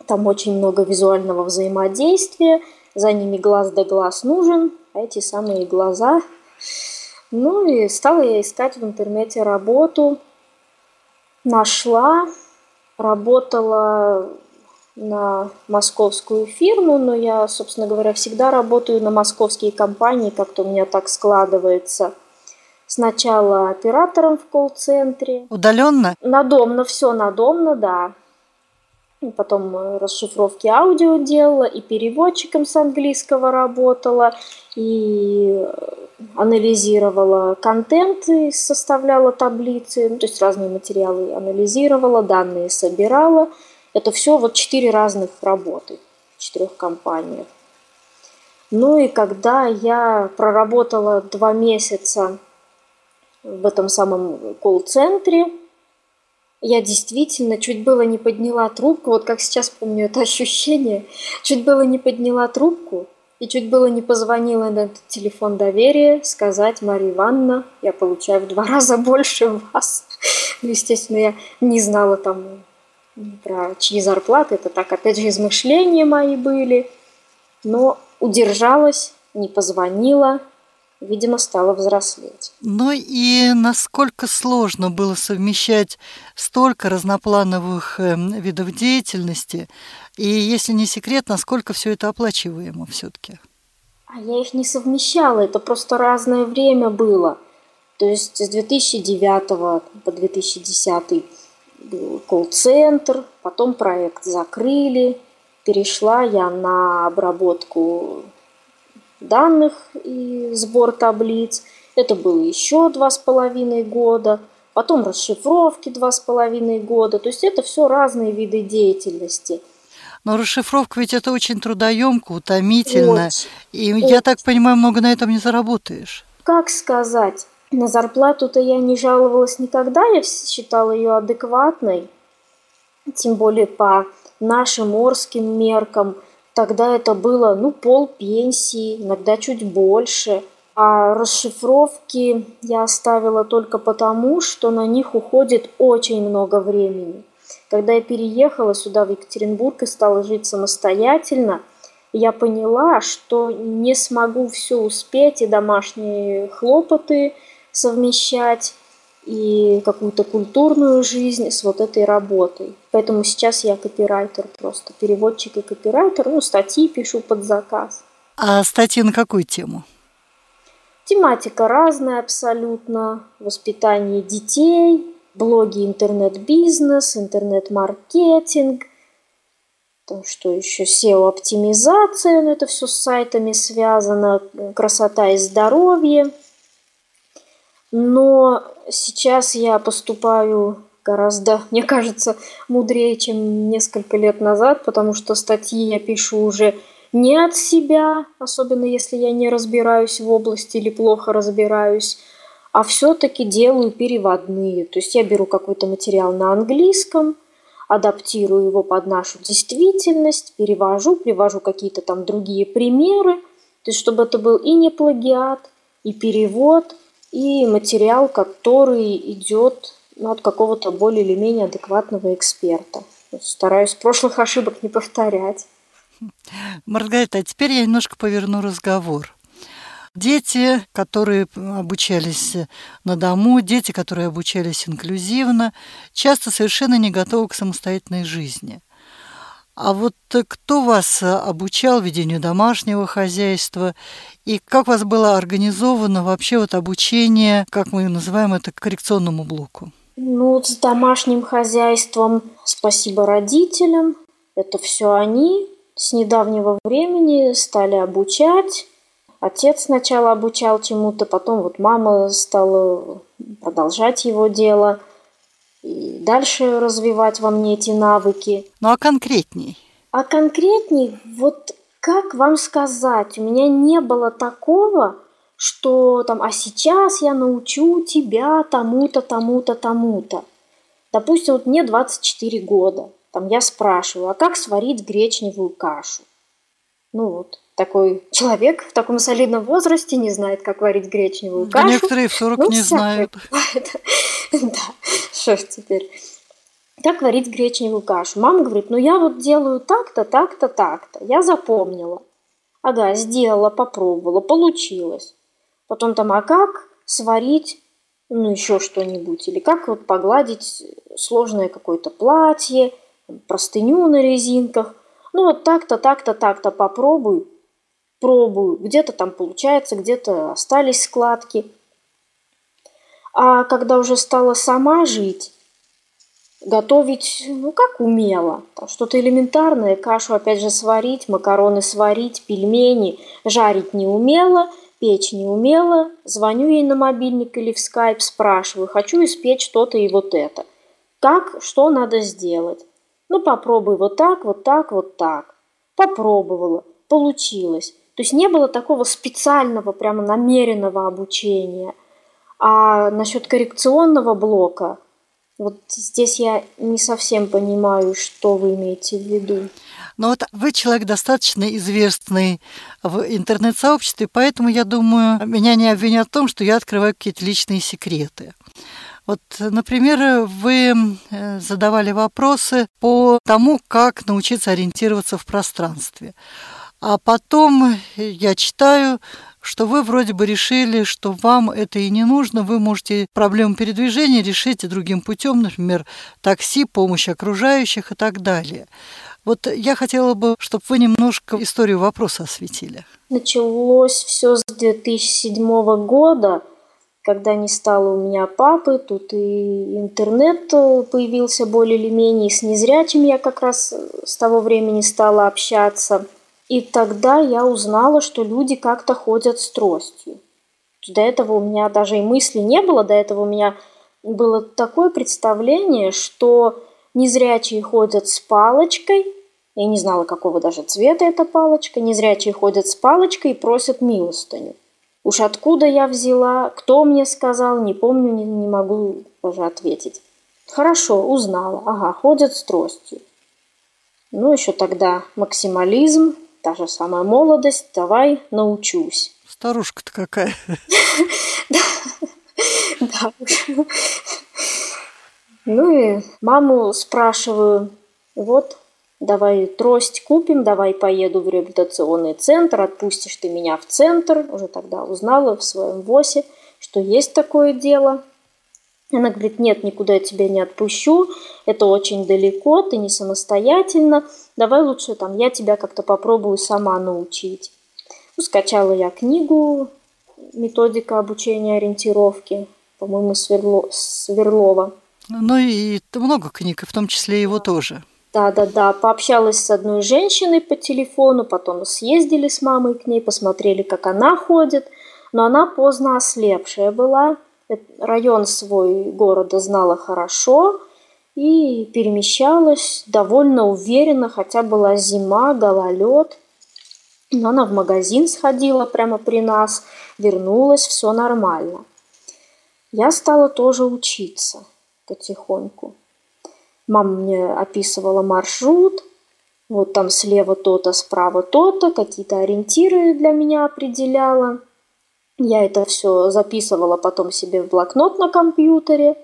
Там очень много визуального взаимодействия, за ними глаз да глаз нужен, а эти самые глаза. Ну и стала я искать в интернете работу. Нашла, работала на московскую фирму, но я, собственно говоря, всегда работаю на московские компании, как-то у меня так складывается. Сначала оператором в колл-центре. Удаленно? Надомно, все надомно, да. И потом э, расшифровки аудио делала, и переводчиком с английского работала, и э, анализировала контент, и составляла таблицы, ну, то есть разные материалы анализировала, данные собирала. Это все вот четыре разных работы в четырех компаниях. Ну и когда я проработала два месяца в этом самом колл-центре, я действительно чуть было не подняла трубку, вот как сейчас помню это ощущение, чуть было не подняла трубку и чуть было не позвонила на этот телефон доверия сказать, Мария Ивановна, я получаю в два раза больше вас. Ну, естественно, я не знала там про чьи зарплаты, это так, опять же, измышления мои были, но удержалась, не позвонила, видимо, стала взрослеть. Ну и насколько сложно было совмещать столько разноплановых э, видов деятельности, и если не секрет, насколько все это оплачиваемо все-таки? А я их не совмещала, это просто разное время было. То есть с 2009 по 2010 был колл-центр, потом проект закрыли, перешла я на обработку данных и сбор таблиц. Это было еще два с половиной года. Потом расшифровки два с половиной года. То есть это все разные виды деятельности. Но расшифровка ведь это очень трудоемко, утомительно. Очень, и очень. я так понимаю, много на этом не заработаешь. Как сказать? На зарплату-то я не жаловалась никогда, я считала ее адекватной. Тем более по нашим орским меркам – Тогда это было, ну, пол пенсии, иногда чуть больше. А расшифровки я оставила только потому, что на них уходит очень много времени. Когда я переехала сюда, в Екатеринбург, и стала жить самостоятельно, я поняла, что не смогу все успеть и домашние хлопоты совмещать, и какую-то культурную жизнь с вот этой работой. Поэтому сейчас я копирайтер просто, переводчик и копирайтер, ну, статьи пишу под заказ. А статьи на какую тему? Тематика разная абсолютно. Воспитание детей, блоги интернет-бизнес, интернет-маркетинг, там что еще, SEO-оптимизация, ну это все с сайтами связано, красота и здоровье – но сейчас я поступаю гораздо, мне кажется, мудрее, чем несколько лет назад, потому что статьи я пишу уже не от себя, особенно если я не разбираюсь в области или плохо разбираюсь, а все-таки делаю переводные. То есть я беру какой-то материал на английском, адаптирую его под нашу действительность, перевожу, привожу какие-то там другие примеры, то есть чтобы это был и не плагиат, и перевод – и материал, который идет ну, от какого-то более или менее адекватного эксперта. Стараюсь прошлых ошибок не повторять. Маргарита, а теперь я немножко поверну разговор. Дети, которые обучались на дому, дети, которые обучались инклюзивно, часто совершенно не готовы к самостоятельной жизни. А вот кто вас обучал ведению домашнего хозяйства и как у вас было организовано вообще вот обучение, как мы называем это, коррекционному блоку? Ну, с домашним хозяйством спасибо родителям. Это все они с недавнего времени стали обучать. Отец сначала обучал чему-то, потом вот мама стала продолжать его дело. И дальше развивать во мне эти навыки. Ну а конкретней? А конкретней, вот как вам сказать, у меня не было такого, что там, а сейчас я научу тебя тому-то, тому-то, тому-то. Допустим, вот мне 24 года, там я спрашиваю, а как сварить гречневую кашу? Ну вот, такой человек в таком солидном возрасте не знает, как варить гречневую кашу. Да некоторые в 40 ну, не знают. Да, что ж теперь. Как варить гречневую кашу? Мама говорит, ну я вот делаю так-то, так-то, так-то. Я запомнила. Ага, сделала, попробовала, получилось. Потом там, а как сварить, ну еще что-нибудь. Или как вот погладить сложное какое-то платье, простыню на резинках. Ну вот так-то, так-то, так-то попробуй пробую. Где-то там получается, где-то остались складки. А когда уже стала сама жить, готовить, ну, как умела. что-то элементарное, кашу опять же сварить, макароны сварить, пельмени, жарить не умела, печь не умела. Звоню ей на мобильник или в скайп, спрашиваю, хочу испечь то-то и вот это. Как, что надо сделать? Ну, попробуй вот так, вот так, вот так. Попробовала, получилось. То есть не было такого специального, прямо намеренного обучения. А насчет коррекционного блока, вот здесь я не совсем понимаю, что вы имеете в виду. Но вот вы человек достаточно известный в интернет-сообществе, поэтому я думаю, меня не обвинят в том, что я открываю какие-то личные секреты. Вот, например, вы э, задавали вопросы по тому, как научиться ориентироваться в пространстве. А потом я читаю, что вы вроде бы решили, что вам это и не нужно, вы можете проблему передвижения решить другим путем, например, такси, помощь окружающих и так далее. Вот я хотела бы, чтобы вы немножко историю вопроса осветили. Началось все с 2007 года, когда не стало у меня папы, тут и интернет появился более или менее, с незрячим я как раз с того времени стала общаться – и тогда я узнала, что люди как-то ходят с тростью. До этого у меня даже и мысли не было, до этого у меня было такое представление, что незрячие ходят с палочкой, я не знала, какого даже цвета эта палочка, незрячие ходят с палочкой и просят милостыню. Уж откуда я взяла, кто мне сказал, не помню, не, не могу даже ответить. Хорошо, узнала. Ага, ходят с тростью. Ну, еще тогда максимализм, та же самая молодость, давай научусь. Старушка-то какая. Да. Ну и маму спрашиваю, вот, давай трость купим, давай поеду в реабилитационный центр, отпустишь ты меня в центр. Уже тогда узнала в своем ВОСе, что есть такое дело – она говорит, нет, никуда я тебя не отпущу, это очень далеко, ты не самостоятельно, давай лучше там я тебя как-то попробую сама научить. Ну, скачала я книгу «Методика обучения ориентировки», по-моему, Сверло, Сверлова. Ну и много книг, в том числе его тоже. Да, да, да. Пообщалась с одной женщиной по телефону, потом съездили с мамой к ней, посмотрели, как она ходит. Но она поздно ослепшая была, район свой города знала хорошо и перемещалась довольно уверенно, хотя была зима, гололед. Но она в магазин сходила прямо при нас, вернулась, все нормально. Я стала тоже учиться потихоньку. Мама мне описывала маршрут, вот там слева то-то, справа то-то, какие-то ориентиры для меня определяла – я это все записывала потом себе в блокнот на компьютере.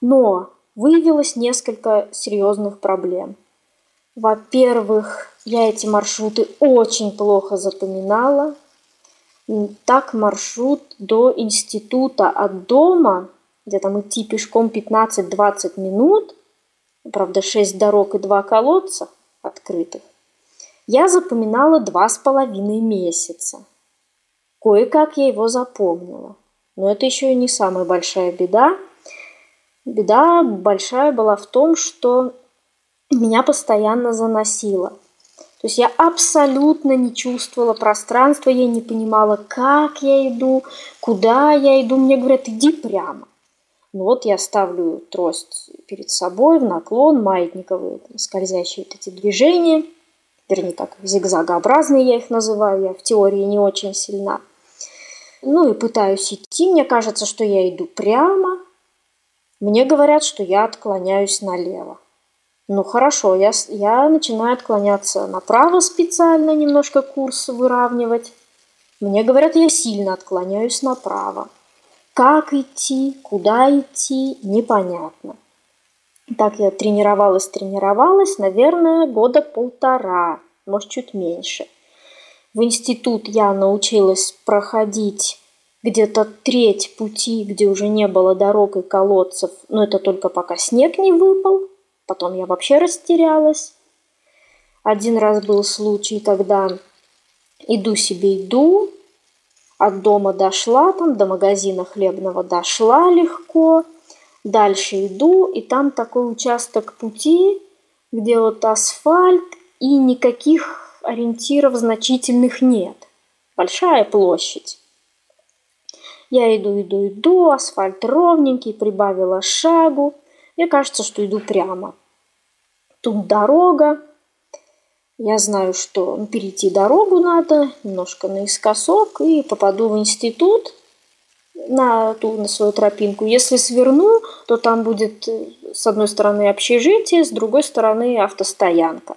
Но выявилось несколько серьезных проблем. Во-первых, я эти маршруты очень плохо запоминала. Так маршрут до института от дома, где там идти пешком 15-20 минут, правда 6 дорог и 2 колодца открытых, я запоминала два с половиной месяца. Кое-как я его запомнила. Но это еще и не самая большая беда. Беда большая была в том, что меня постоянно заносило. То есть я абсолютно не чувствовала пространства, я не понимала, как я иду, куда я иду. Мне говорят, иди прямо. Ну вот я ставлю трость перед собой в наклон, маятниковые скользящие вот эти движения, вернее так, зигзагообразные я их называю, я в теории не очень сильна. Ну и пытаюсь идти, мне кажется, что я иду прямо, мне говорят, что я отклоняюсь налево. Ну хорошо, я, я начинаю отклоняться направо специально, немножко курс выравнивать. Мне говорят, я сильно отклоняюсь направо. Как идти, куда идти, непонятно. Так я тренировалась, тренировалась, наверное, года полтора, может, чуть меньше. В институт я научилась проходить где-то треть пути, где уже не было дорог и колодцев, но это только пока снег не выпал. Потом я вообще растерялась. Один раз был случай, когда иду себе иду, от дома дошла, там до магазина хлебного дошла легко. Дальше иду, и там такой участок пути, где вот асфальт и никаких ориентиров значительных нет. Большая площадь. Я иду, иду, иду, асфальт ровненький, прибавила шагу. Мне кажется, что иду прямо. Тут дорога, я знаю, что ну, перейти дорогу надо, немножко наискосок, и попаду в институт на ту, на свою тропинку. Если сверну, то там будет э, с одной стороны общежитие, с другой стороны автостоянка.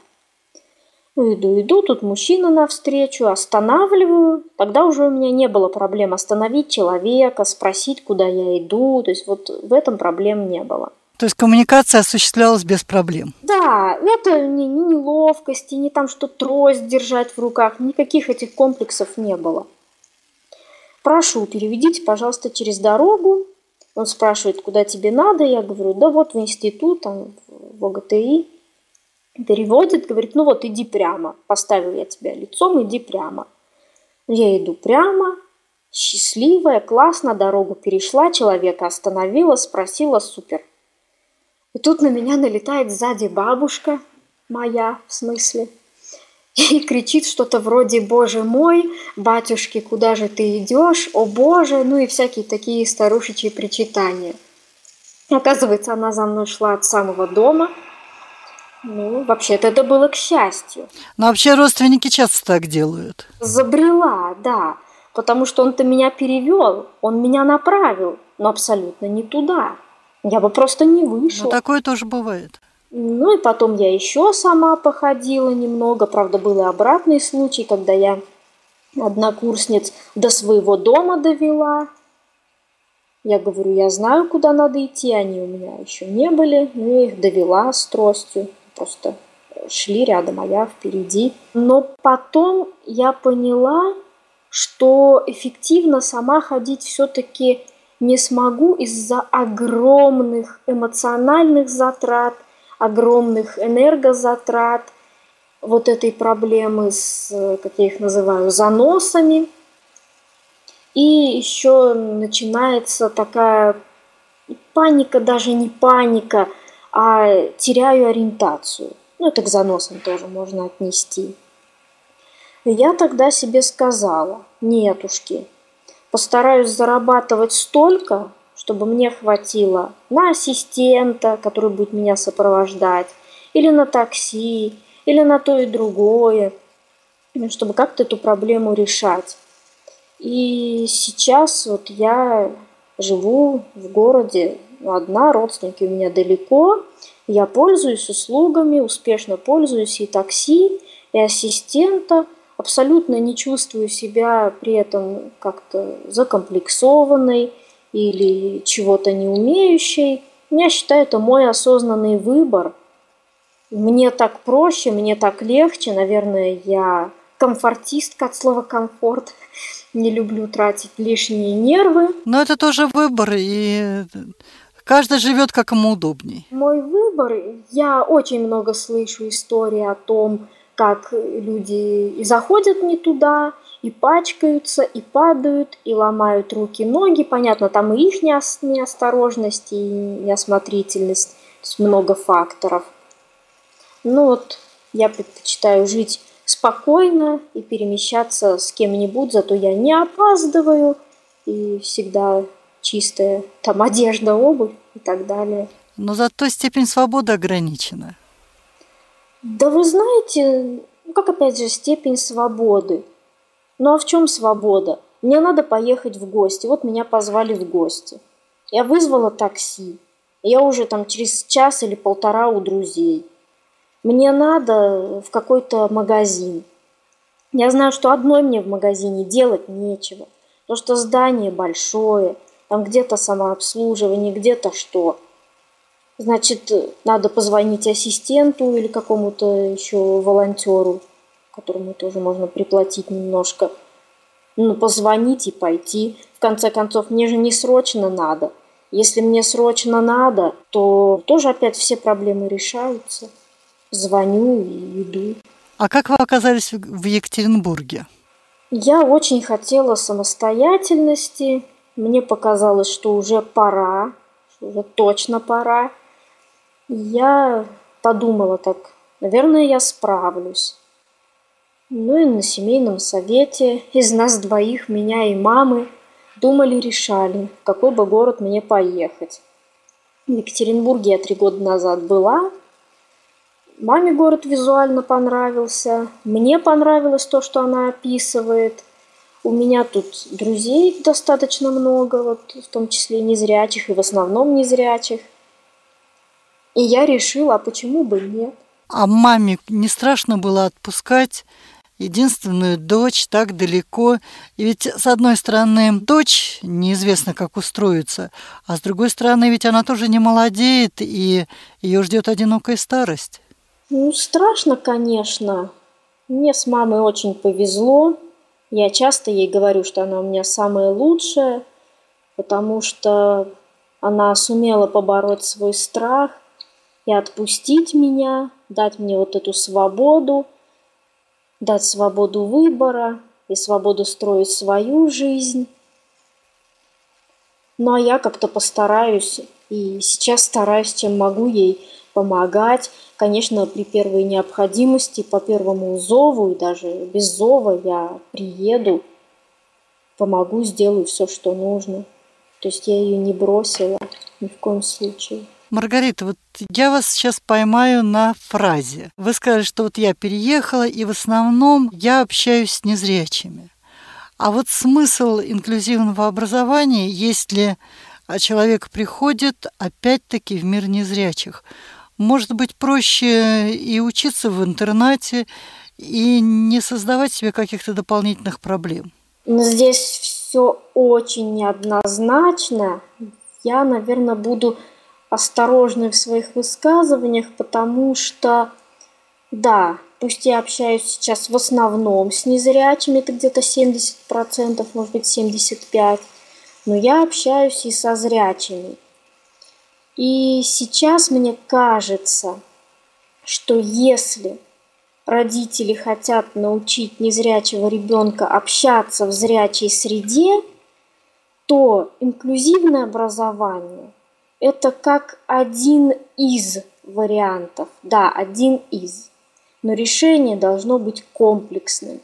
Иду, иду, тут мужчина навстречу, останавливаю. Тогда уже у меня не было проблем остановить человека, спросить, куда я иду. То есть вот в этом проблем не было. То есть коммуникация осуществлялась без проблем? Да, это ни, ни неловкости, ни там что трость держать в руках, никаких этих комплексов не было. Прошу, переведите, пожалуйста, через дорогу. Он спрашивает, куда тебе надо. Я говорю, да вот в институт, там, в ОГТИ. Переводит, говорит, ну вот иди прямо. Поставил я тебя лицом, иди прямо. Я иду прямо, счастливая, классно, дорогу перешла, человека остановила, спросила, супер, и тут на меня налетает сзади бабушка, моя в смысле, и кричит что-то вроде «Боже мой, батюшки, куда же ты идешь? О Боже!» Ну и всякие такие старушечьи причитания. Оказывается, она за мной шла от самого дома. Ну, вообще-то это было к счастью. Но вообще родственники часто так делают. Забрела, да. Потому что он-то меня перевел, он меня направил, но абсолютно не туда. Я бы просто не вышла. Ну, такое тоже бывает. Ну и потом я еще сама походила немного. Правда, был и обратный случай, когда я однокурсниц до своего дома довела. Я говорю, я знаю, куда надо идти, они у меня еще не были. Ну, я их довела с тростью, просто шли рядом, а я впереди. Но потом я поняла, что эффективно сама ходить все-таки не смогу из-за огромных эмоциональных затрат, огромных энергозатрат, вот этой проблемы с, как я их называю, заносами. И еще начинается такая паника, даже не паника, а теряю ориентацию. Ну, это к заносам тоже можно отнести. Я тогда себе сказала, нетушки, постараюсь зарабатывать столько, чтобы мне хватило на ассистента, который будет меня сопровождать, или на такси, или на то и другое, чтобы как-то эту проблему решать. И сейчас вот я живу в городе одна, родственники у меня далеко, я пользуюсь услугами, успешно пользуюсь и такси, и ассистента – абсолютно не чувствую себя при этом как-то закомплексованной или чего-то не умеющей. Я считаю, это мой осознанный выбор. Мне так проще, мне так легче. Наверное, я комфортистка от слова комфорт. Не люблю тратить лишние нервы. Но это тоже выбор, и каждый живет как ему удобней. Мой выбор, я очень много слышу истории о том, как люди и заходят не туда, и пачкаются, и падают, и ломают руки, ноги. Понятно, там и их неосторожность, и неосмотрительность, то есть много факторов. Но вот я предпочитаю жить спокойно и перемещаться с кем-нибудь, зато я не опаздываю и всегда чистая там одежда, обувь и так далее. Но зато степень свободы ограничена. Да вы знаете, ну как опять же степень свободы. Ну а в чем свобода? Мне надо поехать в гости. Вот меня позвали в гости. Я вызвала такси. Я уже там через час или полтора у друзей. Мне надо в какой-то магазин. Я знаю, что одной мне в магазине делать нечего. Потому что здание большое, там где-то самообслуживание, где-то что. Значит, надо позвонить ассистенту или какому-то еще волонтеру, которому тоже можно приплатить немножко. Ну, позвонить и пойти. В конце концов, мне же не срочно надо. Если мне срочно надо, то тоже опять все проблемы решаются звоню и иду. А как вы оказались в Екатеринбурге? Я очень хотела самостоятельности. Мне показалось, что уже пора, что уже точно пора. Я подумала так, наверное, я справлюсь. Ну и на семейном совете из нас двоих, меня и мамы, думали, решали, в какой бы город мне поехать. В Екатеринбурге я три года назад была, Маме город визуально понравился, мне понравилось то, что она описывает. У меня тут друзей достаточно много, вот, в том числе незрячих и в основном незрячих. И я решила, а почему бы нет? А маме не страшно было отпускать единственную дочь так далеко. И ведь, с одной стороны, дочь неизвестно, как устроится, а с другой стороны, ведь она тоже не молодеет, и ее ждет одинокая старость. Ну, страшно, конечно. Мне с мамой очень повезло. Я часто ей говорю, что она у меня самая лучшая, потому что она сумела побороть свой страх и отпустить меня, дать мне вот эту свободу, дать свободу выбора и свободу строить свою жизнь. Ну а я как-то постараюсь и сейчас стараюсь, чем могу ей помогать. Конечно, при первой необходимости, по первому зову и даже без зова я приеду, помогу, сделаю все, что нужно. То есть я ее не бросила ни в коем случае. Маргарита, вот я вас сейчас поймаю на фразе. Вы сказали, что вот я переехала, и в основном я общаюсь с незрячими. А вот смысл инклюзивного образования, если человек приходит опять-таки в мир незрячих – может быть, проще и учиться в интернате, и не создавать себе каких-то дополнительных проблем? Но здесь все очень неоднозначно. Я, наверное, буду осторожной в своих высказываниях, потому что, да, пусть я общаюсь сейчас в основном с незрячими, это где-то 70%, может быть 75%, но я общаюсь и со зрячими. И сейчас мне кажется, что если родители хотят научить незрячего ребенка общаться в зрячей среде, то инклюзивное образование – это как один из вариантов. Да, один из. Но решение должно быть комплексным.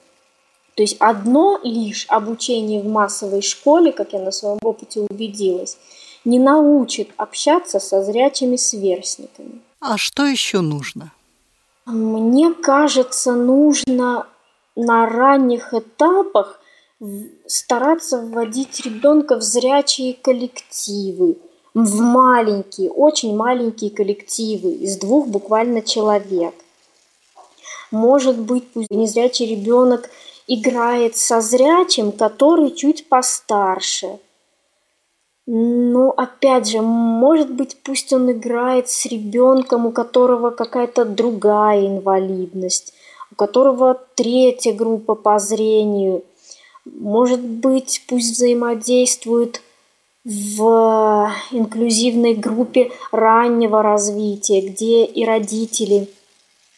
То есть одно лишь обучение в массовой школе, как я на своем опыте убедилась – не научит общаться со зрячими сверстниками. А что еще нужно? Мне кажется, нужно на ранних этапах стараться вводить ребенка в зрячие коллективы, в маленькие, очень маленькие коллективы из двух буквально человек. Может быть, пусть незрячий ребенок играет со зрячим, который чуть постарше – ну, опять же, может быть, пусть он играет с ребенком, у которого какая-то другая инвалидность, у которого третья группа по зрению. Может быть, пусть взаимодействует в инклюзивной группе раннего развития, где и родители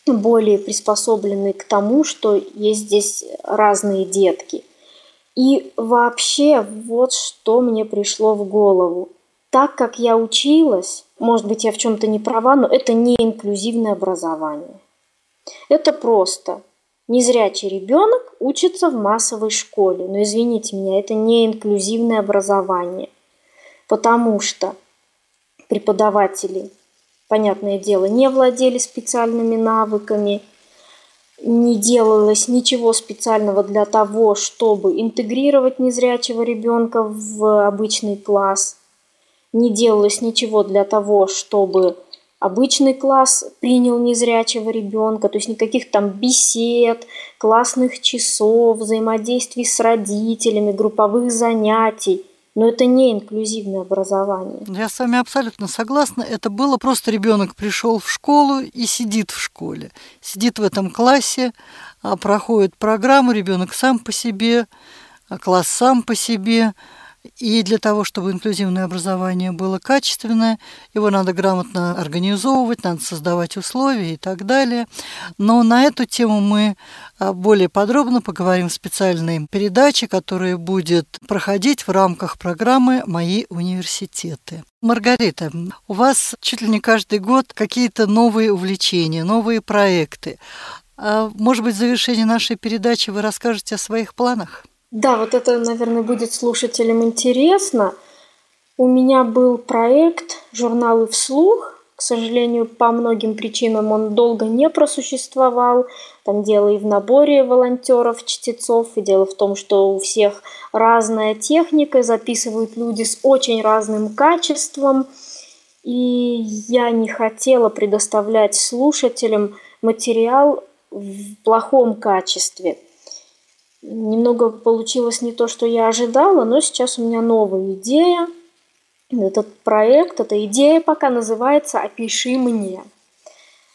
более приспособлены к тому, что есть здесь разные детки. И вообще вот что мне пришло в голову. Так как я училась, может быть, я в чем-то не права, но это не инклюзивное образование. Это просто незрячий ребенок учится в массовой школе. Но извините меня, это не инклюзивное образование. потому что преподаватели, понятное дело, не владели специальными навыками, не делалось ничего специального для того, чтобы интегрировать незрячего ребенка в обычный класс, не делалось ничего для того, чтобы обычный класс принял незрячего ребенка, то есть никаких там бесед, классных часов, взаимодействий с родителями, групповых занятий. Но это не инклюзивное образование. Я с вами абсолютно согласна. Это было просто ребенок пришел в школу и сидит в школе. Сидит в этом классе, а проходит программу, ребенок сам по себе, а класс сам по себе. И для того, чтобы инклюзивное образование было качественное, его надо грамотно организовывать, надо создавать условия и так далее. Но на эту тему мы а, более подробно поговорим в специальной передаче, которая будет проходить в рамках программы «Мои университеты». Маргарита, у вас чуть ли не каждый год какие-то новые увлечения, новые проекты. А, может быть, в завершении нашей передачи вы расскажете о своих планах? Да, вот это, наверное, будет слушателям интересно. У меня был проект «Журналы вслух». К сожалению, по многим причинам он долго не просуществовал. Там дело и в наборе волонтеров, чтецов, и дело в том, что у всех разная техника, записывают люди с очень разным качеством. И я не хотела предоставлять слушателям материал в плохом качестве – Немного получилось не то, что я ожидала, но сейчас у меня новая идея. Этот проект, эта идея пока называется «Опиши мне».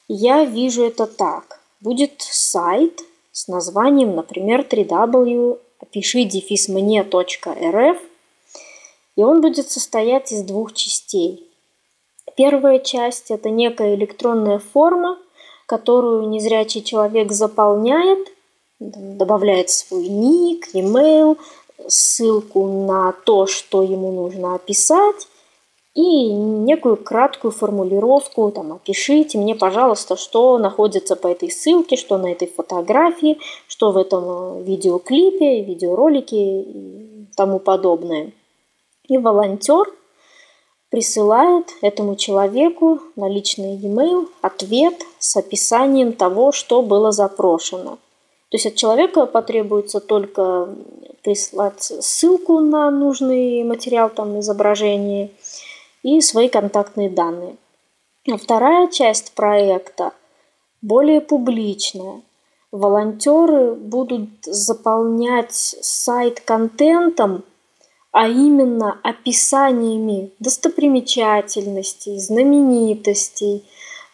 Я вижу это так. Будет сайт с названием, например, www.опиши-мне.рф, и он будет состоять из двух частей. Первая часть – это некая электронная форма, которую незрячий человек заполняет добавляет свой ник, e-mail, ссылку на то, что ему нужно описать, и некую краткую формулировку, там, опишите мне, пожалуйста, что находится по этой ссылке, что на этой фотографии, что в этом э, видеоклипе, видеоролике и тому подобное. И волонтер присылает этому человеку на личный e-mail ответ с описанием того, что было запрошено. То есть от человека потребуется только прислать ссылку на нужный материал, там, изображение и свои контактные данные. А вторая часть проекта более публичная. Волонтеры будут заполнять сайт контентом, а именно описаниями достопримечательностей, знаменитостей,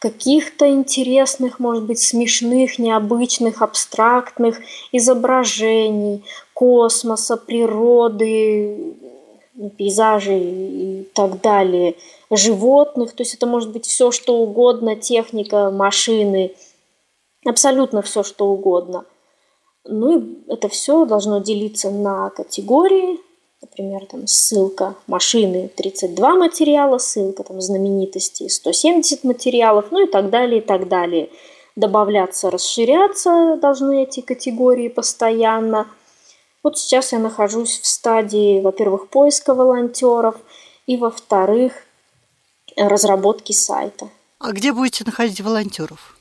каких-то интересных, может быть, смешных, необычных, абстрактных изображений космоса, природы, пейзажей и так далее, животных. То есть это может быть все, что угодно, техника, машины, абсолютно все, что угодно. Ну и это все должно делиться на категории, например, там ссылка машины 32 материала, ссылка там знаменитости 170 материалов, ну и так далее, и так далее. Добавляться, расширяться должны эти категории постоянно. Вот сейчас я нахожусь в стадии, во-первых, поиска волонтеров, и во-вторых, разработки сайта. А где будете находить волонтеров?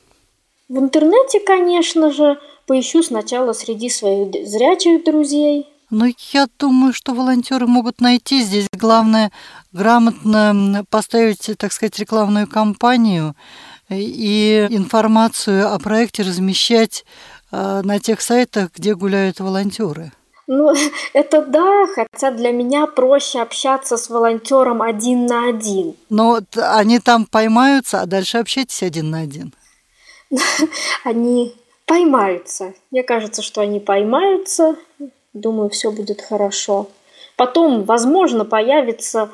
В интернете, конечно же, поищу сначала среди своих зрячих друзей, но я думаю, что волонтеры могут найти здесь. Главное грамотно поставить, так сказать, рекламную кампанию и информацию о проекте размещать э, на тех сайтах, где гуляют волонтеры. Ну, это да, хотя для меня проще общаться с волонтером один на один. Но они там поймаются, а дальше общайтесь один на один. Они поймаются. Мне кажется, что они поймаются, Думаю, все будет хорошо. Потом, возможно, появится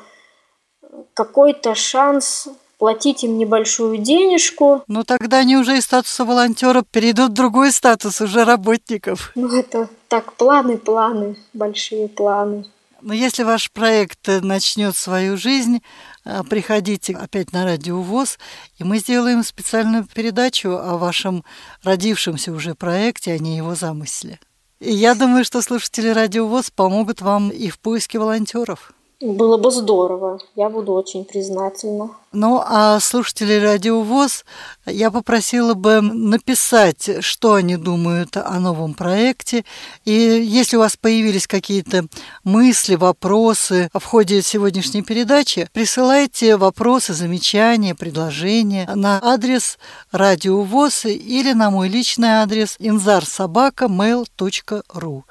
какой-то шанс платить им небольшую денежку. Ну тогда они уже из статуса волонтера перейдут в другой статус уже работников. Ну это так, планы, планы, большие планы. Но если ваш проект начнет свою жизнь, э, приходите опять на радио ВОЗ, и мы сделаем специальную передачу о вашем родившемся уже проекте, а не его замысле. Я думаю, что слушатели Радио ВОЗ помогут вам и в поиске волонтеров. Было бы здорово. Я буду очень признательна. Ну, а слушателей Радио ВОЗ я попросила бы написать, что они думают о новом проекте. И если у вас появились какие-то мысли, вопросы в ходе сегодняшней передачи, присылайте вопросы, замечания, предложения на адрес Радио ВОЗ или на мой личный адрес inzarsobaka.mail.ru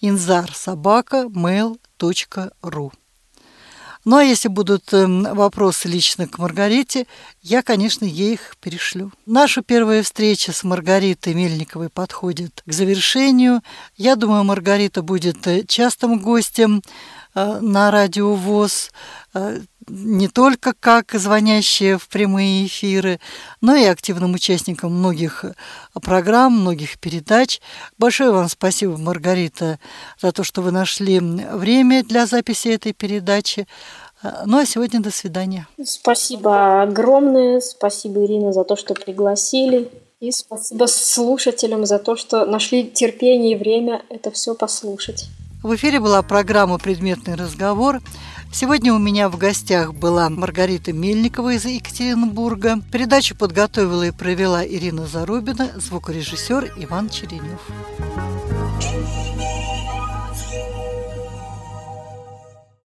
inzarsobaka.mail.ru ну а если будут эм, вопросы лично к Маргарите, я, конечно, ей их перешлю. Наша первая встреча с Маргаритой Мельниковой подходит к завершению. Я думаю, Маргарита будет э, частым гостем э, на радио ВОЗ э, не только как звонящие в прямые эфиры, но и активным участником многих программ, многих передач. Большое вам спасибо, Маргарита, за то, что вы нашли время для записи этой передачи. Ну а сегодня до свидания. Спасибо огромное. Спасибо, Ирина, за то, что пригласили. И спасибо слушателям за то, что нашли терпение и время это все послушать. В эфире была программа «Предметный разговор». Сегодня у меня в гостях была Маргарита Мельникова из Екатеринбурга. Передачу подготовила и провела Ирина Зарубина, звукорежиссер Иван Черенев.